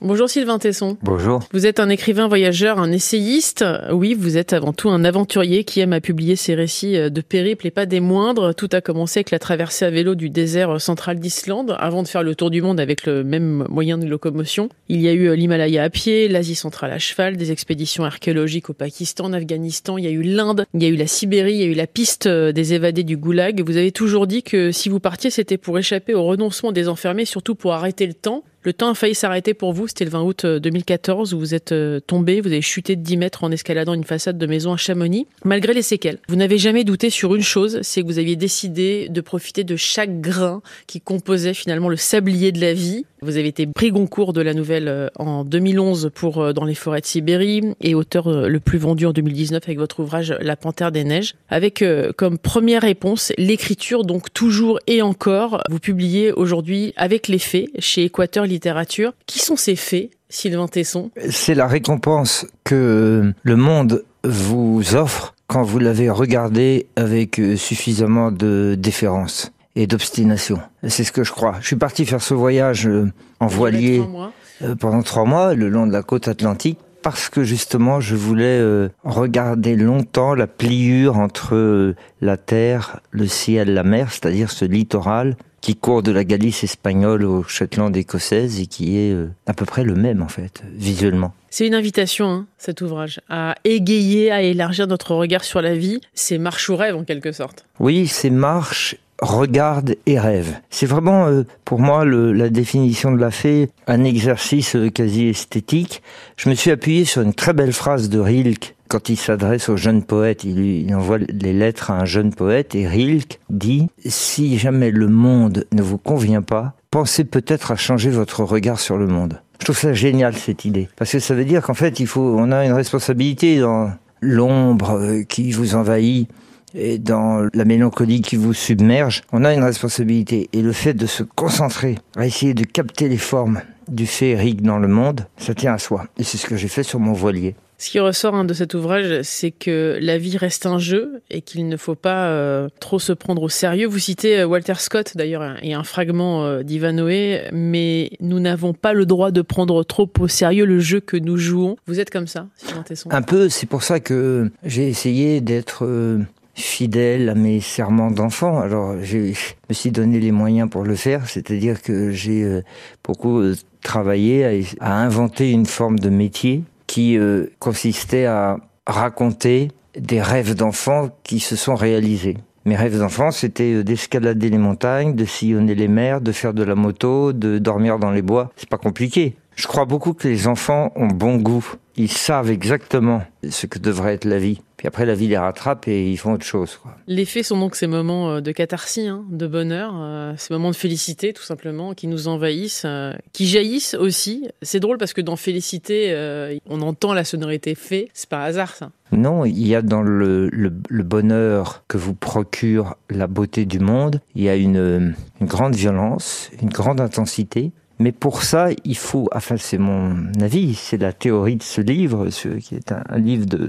Bonjour Sylvain Tesson. Bonjour. Vous êtes un écrivain voyageur, un essayiste. Oui, vous êtes avant tout un aventurier qui aime à publier ses récits de périple et pas des moindres. Tout a commencé avec la traversée à vélo du désert central d'Islande avant de faire le tour du monde avec le même moyen de locomotion. Il y a eu l'Himalaya à pied, l'Asie centrale à cheval, des expéditions archéologiques au Pakistan, en Afghanistan, il y a eu l'Inde, il y a eu la Sibérie, il y a eu la piste des évadés du goulag. Vous avez toujours dit que si vous partiez, c'était pour échapper au renoncement des enfermés, surtout pour arrêter le temps. Le temps a failli s'arrêter pour vous, c'était le 20 août 2014 où vous êtes tombé, vous avez chuté de 10 mètres en escaladant une façade de maison à Chamonix, malgré les séquelles. Vous n'avez jamais douté sur une chose, c'est que vous aviez décidé de profiter de chaque grain qui composait finalement le sablier de la vie. Vous avez été prix Goncourt de la nouvelle en 2011 pour Dans les forêts de Sibérie et auteur le plus vendu en 2019 avec votre ouvrage La Panthère des Neiges, avec comme première réponse l'écriture, donc toujours et encore. Vous publiez aujourd'hui avec les faits chez Équateur Littérature. Qui sont ces faits, Sylvain Tesson? C'est la récompense que le monde vous offre quand vous l'avez regardé avec suffisamment de déférence et d'obstination. C'est ce que je crois. Je suis parti faire ce voyage en voilier pendant trois mois le long de la côte atlantique parce que justement je voulais regarder longtemps la pliure entre la terre, le ciel, la mer, c'est-à-dire ce littoral qui court de la Galice espagnole au Shetland écossaise et qui est à peu près le même en fait, visuellement. C'est une invitation, hein, cet ouvrage, à égayer, à élargir notre regard sur la vie. C'est marche ou rêve en quelque sorte. Oui, c'est marche regarde et rêve. C'est vraiment euh, pour moi la définition de la fée, un exercice euh, quasi esthétique. Je me suis appuyé sur une très belle phrase de Rilke quand il s'adresse au jeune poète. Il, il envoie les lettres à un jeune poète et Rilke dit si jamais le monde ne vous convient pas, pensez peut-être à changer votre regard sur le monde. Je trouve ça génial cette idée parce que ça veut dire qu'en fait il faut on a une responsabilité dans l'ombre qui vous envahit et dans la mélancolie qui vous submerge, on a une responsabilité. Et le fait de se concentrer à essayer de capter les formes du féerique dans le monde, ça tient à soi. Et c'est ce que j'ai fait sur mon voilier. Ce qui ressort hein, de cet ouvrage, c'est que la vie reste un jeu et qu'il ne faut pas euh, trop se prendre au sérieux. Vous citez Walter Scott d'ailleurs et un fragment euh, d'Ivanoé, mais nous n'avons pas le droit de prendre trop au sérieux le jeu que nous jouons. Vous êtes comme ça, Sylvain Tesson Un peu, c'est pour ça que j'ai essayé d'être... Euh fidèle à mes serments d'enfant. Alors, je me suis donné les moyens pour le faire, c'est-à-dire que j'ai beaucoup travaillé à, à, inventer une forme de métier qui euh, consistait à raconter des rêves d'enfants qui se sont réalisés. Mes rêves d'enfant, c'était d'escalader les montagnes, de sillonner les mers, de faire de la moto, de dormir dans les bois. C'est pas compliqué. Je crois beaucoup que les enfants ont bon goût. Ils savent exactement ce que devrait être la vie. Puis après, la vie les rattrape et ils font autre chose. Quoi. Les faits sont donc ces moments de catharsis, hein, de bonheur, euh, ces moments de félicité, tout simplement, qui nous envahissent, euh, qui jaillissent aussi. C'est drôle parce que dans félicité, euh, on entend la sonorité fait. C'est pas hasard, ça. Non, il y a dans le, le, le, bonheur que vous procure la beauté du monde, il y a une, une grande violence, une grande intensité. Mais pour ça, il faut, enfin c'est mon avis, c'est la théorie de ce livre, ce, qui est un, livre de,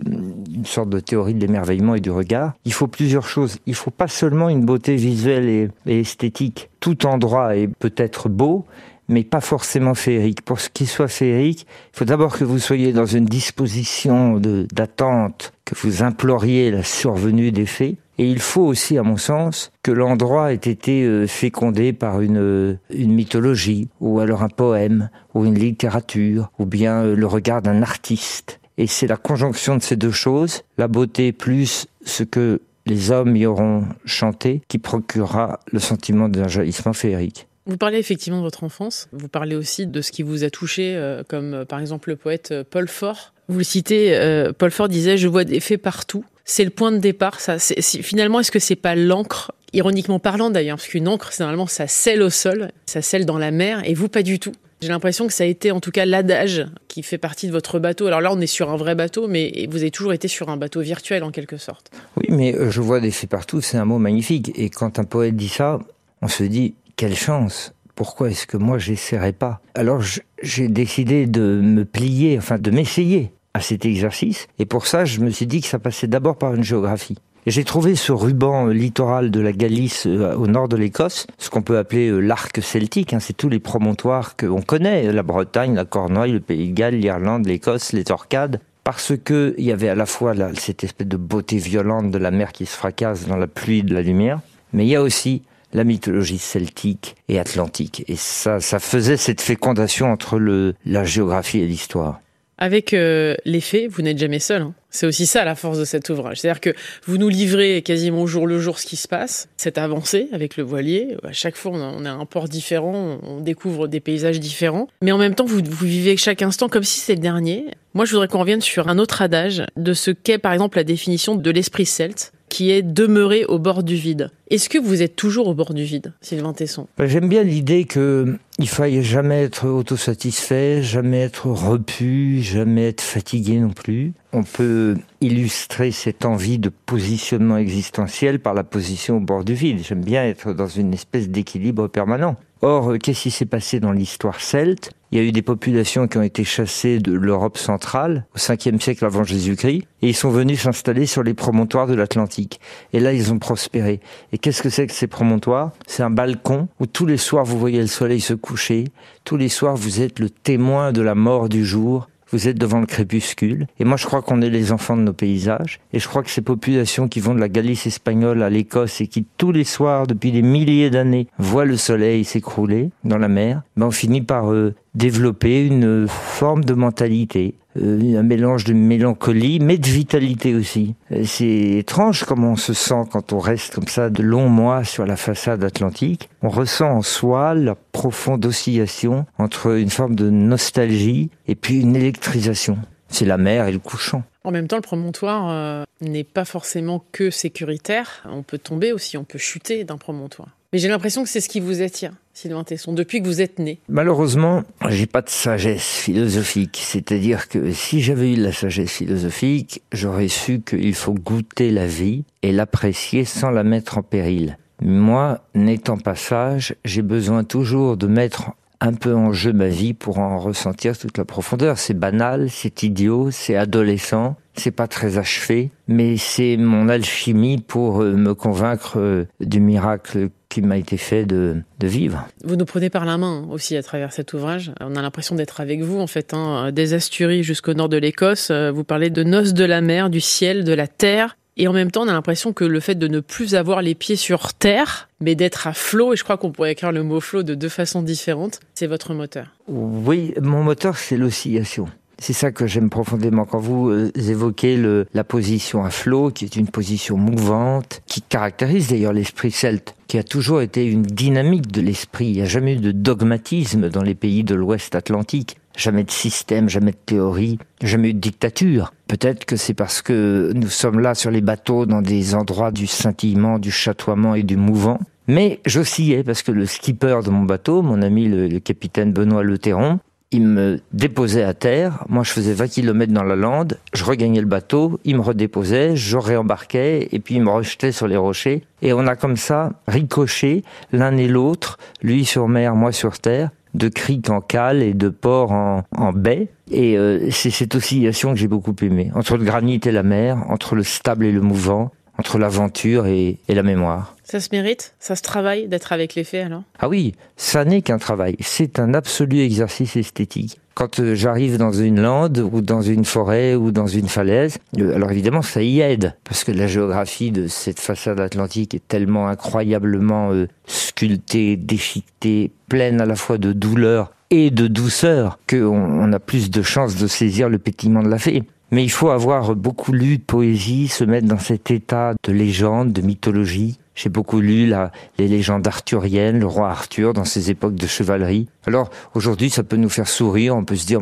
une sorte de théorie de l'émerveillement et du regard. Il faut plusieurs choses. Il faut pas seulement une beauté visuelle et, esthétique. Tout endroit est peut-être beau, mais pas forcément féerique. Pour ce qui soit féerique, il faut d'abord que vous soyez dans une disposition d'attente, que vous imploriez la survenue des faits. Et il faut aussi, à mon sens, que l'endroit ait été fécondé par une, une mythologie, ou alors un poème, ou une littérature, ou bien le regard d'un artiste. Et c'est la conjonction de ces deux choses, la beauté plus ce que les hommes y auront chanté, qui procurera le sentiment d'un jaillissement féerique. Vous parlez effectivement de votre enfance, vous parlez aussi de ce qui vous a touché, euh, comme euh, par exemple le poète euh, Paul Fort. Vous le citez, euh, Paul Fort disait « Je vois des faits partout ». C'est le point de départ, ça. Finalement, est-ce que c'est pas l'encre Ironiquement parlant d'ailleurs, parce qu'une encre, normalement, ça scelle au sol, ça scelle dans la mer, et vous, pas du tout. J'ai l'impression que ça a été en tout cas l'adage qui fait partie de votre bateau. Alors là, on est sur un vrai bateau, mais vous avez toujours été sur un bateau virtuel en quelque sorte. Oui, mais je vois des faits partout, c'est un mot magnifique. Et quand un poète dit ça, on se dit quelle chance pourquoi est-ce que moi j'essaierais pas? Alors j'ai décidé de me plier, enfin de m'essayer à cet exercice. Et pour ça, je me suis dit que ça passait d'abord par une géographie. J'ai trouvé ce ruban littoral de la Galice euh, au nord de l'Écosse, ce qu'on peut appeler euh, l'arc celtique. Hein. c'est tous les promontoires qu'on connaît, la Bretagne, la Cornouaille, le Pays de Galles, l'Irlande, l'Écosse, les Orcades parce que il y avait à la fois cette espèce de beauté violente de la mer qui se fracasse dans la pluie de la lumière, mais il y a aussi la mythologie celtique et atlantique. Et ça, ça faisait cette fécondation entre la géographie et l'histoire. Avec euh, les faits, vous n'êtes jamais seul. Hein. C'est aussi ça la force de cet ouvrage. C'est-à-dire que vous nous livrez quasiment au jour le jour ce qui se passe, cette avancée avec le voilier. À chaque fois, on a un port différent, on découvre des paysages différents. Mais en même temps, vous, vous vivez chaque instant comme si c'était le dernier. Moi, je voudrais qu'on revienne sur un autre adage de ce qu'est, par exemple, la définition de l'esprit celte qui est demeurer au bord du vide. Est-ce que vous êtes toujours au bord du vide, Sylvain Tesson? Bah, J'aime bien l'idée que il faille jamais être autosatisfait, jamais être repu, jamais être fatigué non plus. On peut illustrer cette envie de positionnement existentiel par la position au bord du vide. J'aime bien être dans une espèce d'équilibre permanent. Or, euh, qu'est-ce qui s'est passé dans l'histoire celte? Il y a eu des populations qui ont été chassées de l'Europe centrale au 5e siècle avant Jésus-Christ et ils sont venus s'installer sur les promontoires de l'Atlantique. Et là, ils ont prospéré. Et qu'est-ce que c'est que ces promontoires? C'est un balcon où tous les soirs vous voyez le soleil se coucher, tous les soirs vous êtes le témoin de la mort du jour, vous êtes devant le crépuscule. Et moi, je crois qu'on est les enfants de nos paysages. Et je crois que ces populations qui vont de la Galice espagnole à l'Écosse et qui tous les soirs, depuis des milliers d'années, voient le soleil s'écrouler dans la mer, ben on finit par euh, développer une forme de mentalité, euh, un mélange de mélancolie, mais de vitalité aussi. Euh, c'est étrange comment on se sent quand on reste comme ça de longs mois sur la façade atlantique. On ressent en soi la profonde oscillation entre une forme de nostalgie et puis une électrisation. C'est la mer et le couchant. En même temps, le promontoire euh, n'est pas forcément que sécuritaire. On peut tomber aussi, on peut chuter d'un promontoire. Mais j'ai l'impression que c'est ce qui vous attire, Sylvain Tesson, depuis que vous êtes né. Malheureusement, j'ai pas de sagesse philosophique. C'est-à-dire que si j'avais eu de la sagesse philosophique, j'aurais su qu'il faut goûter la vie et l'apprécier sans la mettre en péril. Moi, n'étant pas sage, j'ai besoin toujours de mettre un peu en jeu ma vie pour en ressentir toute la profondeur. C'est banal, c'est idiot, c'est adolescent, c'est pas très achevé, mais c'est mon alchimie pour euh, me convaincre euh, du miracle qui m'a été fait de, de, vivre. Vous nous prenez par la main aussi à travers cet ouvrage. On a l'impression d'être avec vous en fait, hein, des Asturies jusqu'au nord de l'Écosse. Euh, vous parlez de noces de la mer, du ciel, de la terre. Et en même temps, on a l'impression que le fait de ne plus avoir les pieds sur terre, mais d'être à flot, et je crois qu'on pourrait écrire le mot flot de deux façons différentes, c'est votre moteur. Oui, mon moteur, c'est l'oscillation. C'est ça que j'aime profondément. Quand vous euh, évoquez la position à flot, qui est une position mouvante, qui caractérise d'ailleurs l'esprit celte, qui a toujours été une dynamique de l'esprit. Il n'y a jamais eu de dogmatisme dans les pays de l'Ouest Atlantique. Jamais de système, jamais de théorie, jamais eu de dictature. Peut-être que c'est parce que nous sommes là sur les bateaux dans des endroits du scintillement, du chatoiement et du mouvant. Mais j'oscillais parce que le skipper de mon bateau, mon ami le, capitaine Benoît Le Terron, il me déposait à terre. Moi, je faisais 20 km dans la lande. Je regagnais le bateau. Il me redéposait. Je réembarquais. Et puis, il me rejetait sur les rochers. Et on a comme ça ricoché l'un et l'autre, lui sur mer, moi sur terre de criques en cale et de porcs en, en baie. Et euh, c'est cette oscillation que j'ai beaucoup aimé. Entre le granit et la mer, entre le stable et le mouvant, entre l'aventure et, et, la mémoire. Ça se mérite Ça se travaille d'être avec les faits alors? Ah oui, ça n'est qu'un travail. C'est un absolu exercice esthétique quand euh, j'arrive dans une lande ou dans une forêt ou dans une falaise, euh, alors évidemment ça y aide parce que la géographie de cette façade atlantique est tellement incroyablement euh, sculptée, déchiquetée, pleine à la fois de douleur et de douceur qu'on a plus de chances de saisir le pétillement de la fée. Mais il faut avoir beaucoup lu de poésie, se mettre dans cet état de légende, de mythologie, j'ai beaucoup lu la, les légendes arthuriennes, le roi Arthur dans ses époques de chevalerie. Alors aujourd'hui, ça peut nous faire sourire, on peut se dire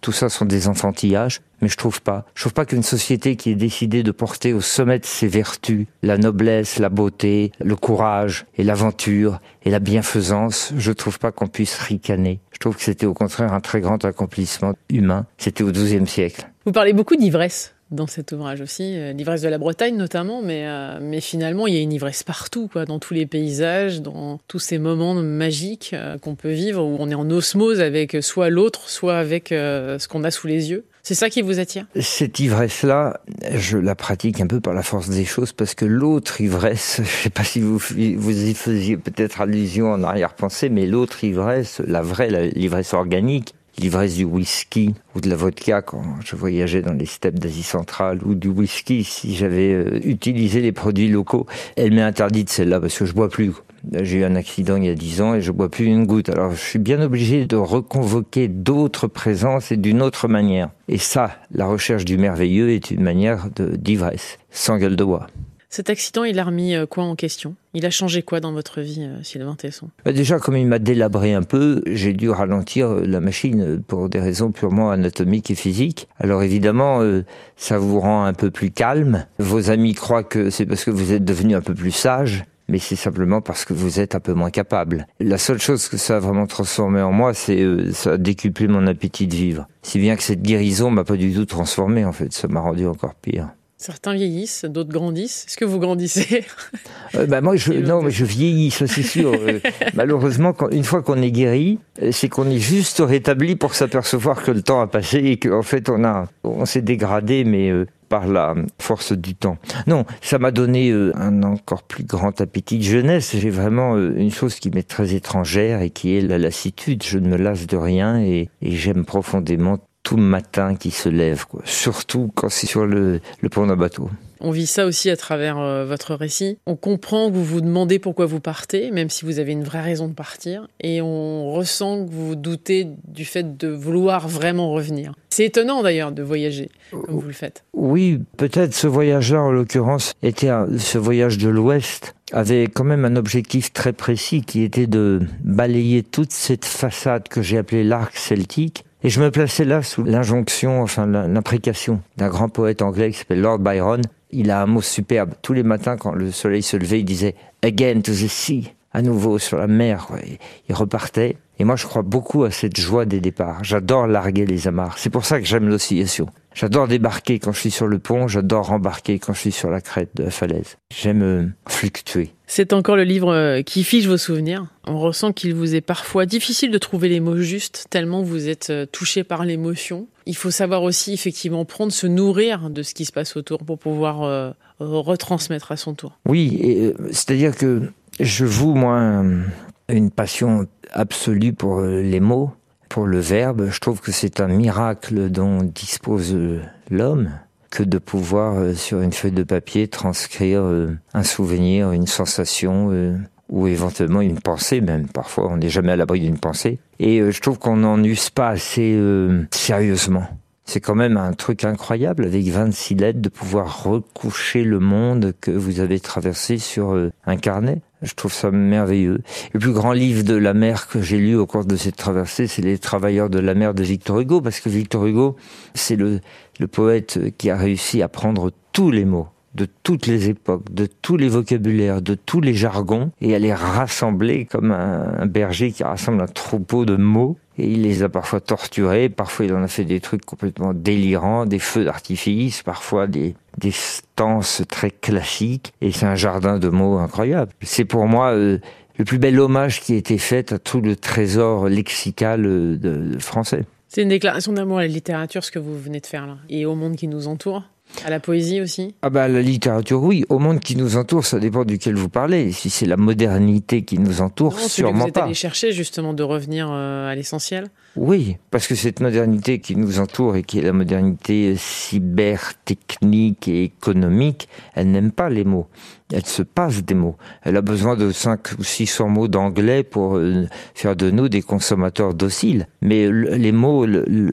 tout ça sont des enfantillages, mais je trouve pas. Je trouve pas qu'une société qui est décidée de porter au sommet de ses vertus la noblesse, la beauté, le courage et l'aventure et la bienfaisance, je trouve pas qu'on puisse ricaner. Trouve que c'était au contraire un très grand accomplissement humain. C'était au XIIe siècle. Vous parlez beaucoup d'ivresse dans cet ouvrage aussi, l'ivresse de la Bretagne notamment, mais, mais finalement il y a une ivresse partout, quoi, dans tous les paysages, dans tous ces moments magiques qu'on peut vivre où on est en osmose avec soit l'autre, soit avec ce qu'on a sous les yeux. C'est ça qui vous attire? Cette ivresse-là, je la pratique un peu par la force des choses parce que l'autre ivresse, je ne sais pas si vous, vous y faisiez peut-être allusion en arrière-pensée, mais l'autre ivresse, la vraie, l'ivresse organique, l'ivresse du whisky ou de la vodka quand je voyageais dans les steppes d'Asie centrale ou du whisky si j'avais euh, utilisé les produits locaux. Elle m'est interdite celle-là parce que je bois plus. J'ai eu un accident il y a dix ans et je bois plus une goutte. Alors je suis bien obligé de reconvoquer d'autres présences et d'une autre manière. Et ça, la recherche du merveilleux est une manière d'ivresse, sans gueule de bois. Cet accident, il a remis euh, quoi en question? Il a changé quoi dans votre vie, euh, Sylvain Tesson? Bah, Déjà, comme il m'a délabré un peu, j'ai dû ralentir euh, la machine pour des raisons purement anatomiques et physiques. Alors évidemment, ça vous rend un peu plus calme. Vos amis croient que c'est parce que vous êtes devenu un peu plus sage mais c'est simplement parce que vous êtes un peu moins capable. La seule chose que ça a vraiment transformé en moi, c'est ça a décuplé mon appétit de vivre. Si bien que cette guérison m'a pas du tout transformé en fait, ça m'a rendu encore pire. Certains vieillissent, d'autres grandissent. Est-ce que vous grandissez? Euh, bah moi, je, non, mais je vieillis, ça c'est sûr. Euh, malheureusement, quand, une fois qu'on est guéri, euh, c'est qu'on est juste rétabli pour s'apercevoir que le temps a passé et qu'en fait on a, on s'est dégradé, mais par la force du temps. Non, ça m'a donné un encore plus grand appétit de jeunesse. J'ai vraiment une chose qui m'est très étrangère et qui est la lassitude. Je ne me lasse de rien et, et j'aime profondément tout matin qui se lève, quoi. surtout quand c'est sur le, pont d'un bateau. On vit ça aussi à travers euh, votre récit. On comprend que vous vous demandez pourquoi vous partez, même si vous avez une vraie raison de partir, et on ressent que vous vous doutez du fait de vouloir vraiment revenir. C'est étonnant d'ailleurs de voyager comme vous le faites. Oui, peut-être ce voyage-là, en l'occurrence, était ce voyage de l'Ouest avait quand même un objectif très précis qui était de balayer toute cette façade que j'ai appelée l'arc celtique et je me plaçais là sous l'injonction, enfin l'imprécation d'un grand poète anglais qui s'appelle Lord Byron. Il a un mot superbe. Tous les matins, quand le soleil se levait, il disait Again to the sea, à nouveau sur la mer. Il repartait. Et moi, je crois beaucoup à cette joie des départs. J'adore larguer les amarres. C'est pour ça que j'aime l'oscillation. J'adore débarquer quand je suis sur le pont, j'adore embarquer quand je suis sur la crête de la falaise. J'aime euh, fluctuer. C'est encore le livre euh, qui fiche vos souvenirs. On ressent qu'il vous est parfois difficile de trouver les mots justes, tellement vous êtes euh, touché par l'émotion. Il faut savoir aussi effectivement prendre, se nourrir de ce qui se passe autour pour pouvoir retransmettre à son tour. Oui, c'est-à-dire que je voue, moi, une passion absolue pour les mots pour le verbe, je trouve que c'est un miracle dont dispose euh, l'homme que de pouvoir euh, sur une feuille de papier transcrire euh, un souvenir, une sensation ou éventuellement une pensée même. Parfois, on n'est jamais à l'abri d'une pensée. Et je trouve qu'on n'en use pas assez sérieusement. C'est quand même un truc incroyable avec 26 lettres de pouvoir recoucher le monde que vous avez traversé sur un carnet. Je trouve ça merveilleux. Le plus grand livre de la mer que j'ai lu au cours de cette traversée, c'est Les Travailleurs de la mer de Victor Hugo, parce que Victor Hugo, c'est le, le poète qui a réussi à prendre tous les mots de toutes les époques, de tous les vocabulaires, de tous les jargons, et à les rassembler comme un, berger qui rassemble un troupeau de mots. Et il les a parfois torturés, parfois il en a fait des trucs complètement délirants, des feux d'artifice, parfois des, des stances très classiques, et c'est un jardin de mots incroyable. C'est pour moi euh, le plus bel hommage qui a été fait à tout le trésor lexical euh, français. C'est une déclaration d'amour à la littérature, ce que vous venez de faire là, et au monde qui nous entoure à la poésie aussi? Ah bah la littérature, oui. Au monde qui nous entoure, ça dépend duquel vous parlez. Si c'est la modernité qui nous entoure, non, sûrement que vous êtes allé chercher justement de revenir euh, à l'essentiel Oui, parce que cette modernité qui nous entoure et qui est la modernité cybertechnique et économique, elle n'aime pas les mots elle se passe des mots. Elle a besoin de 5 ou 600 mots d'anglais pour euh, faire de nous des consommateurs dociles. Mais les mots,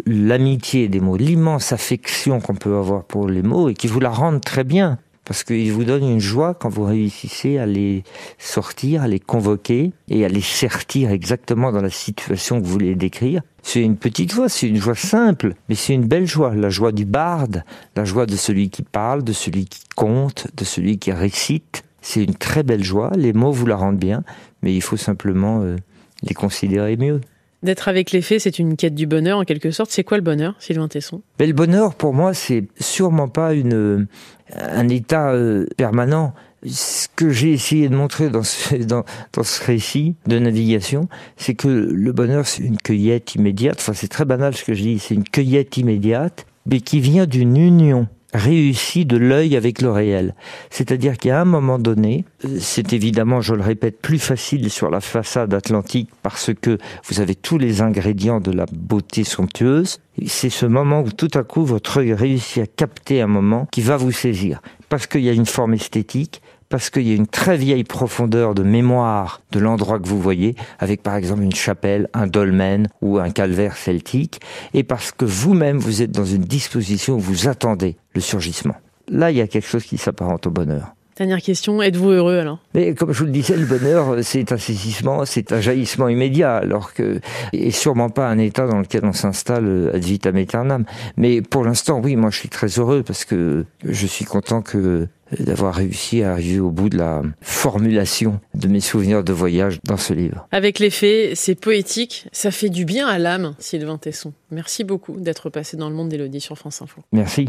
l'amitié des mots, l'immense affection qu'on peut avoir pour les mots et qui vous la rendent très bien parce qu'ils vous donnent une joie quand vous réussissez à les sortir, à les convoquer et à les sertir exactement dans la situation que vous voulez décrire. C'est une petite joie, c'est une joie simple, mais c'est une belle joie, la joie du barde, la joie de celui qui parle, de celui qui compte, de celui qui récite. C'est une très belle joie, les mots vous la rendent bien, mais il faut simplement euh, les considérer mieux. D'être avec les faits, c'est une quête du bonheur en quelque sorte. C'est quoi le bonheur, Sylvain Tesson? Mais Le bonheur, pour moi, c'est sûrement pas une, un état euh, permanent. Ce que j'ai essayé de montrer dans ce, dans, dans ce récit de navigation, c'est que le bonheur, c'est une cueillette immédiate. Enfin, c'est très banal ce que je dis. C'est une cueillette immédiate, mais qui vient d'une union réussi de l'œil avec le réel. C'est-à-dire qu'à un moment donné, c'est évidemment, je le répète, plus facile sur la façade atlantique parce que vous avez tous les ingrédients de la beauté somptueuse. C'est ce moment où tout à coup votre œil réussit à capter un moment qui va vous saisir. Parce qu'il y a une forme esthétique, parce qu'il y a une très vieille profondeur de mémoire de l'endroit que vous voyez, avec par exemple une chapelle, un dolmen ou un calvaire celtique, et parce que vous-même vous êtes dans une disposition où vous attendez le surgissement. Là, il y a quelque chose qui s'apparente au bonheur. Dernière question, êtes-vous heureux alors? Mais comme je vous le disais, le bonheur, c'est un saisissement, c'est un jaillissement immédiat, alors que, et sûrement pas un état dans lequel on s'installe ad vitam aeternam. Mais pour l'instant, oui, moi je suis très heureux parce que je suis content que d'avoir réussi à arriver au bout de la formulation de mes souvenirs de voyage dans ce livre. Avec les faits, c'est poétique, ça fait du bien à l'âme, Sylvain Tesson. Merci beaucoup d'être passé dans le monde d'Élodie sur France Info. Merci.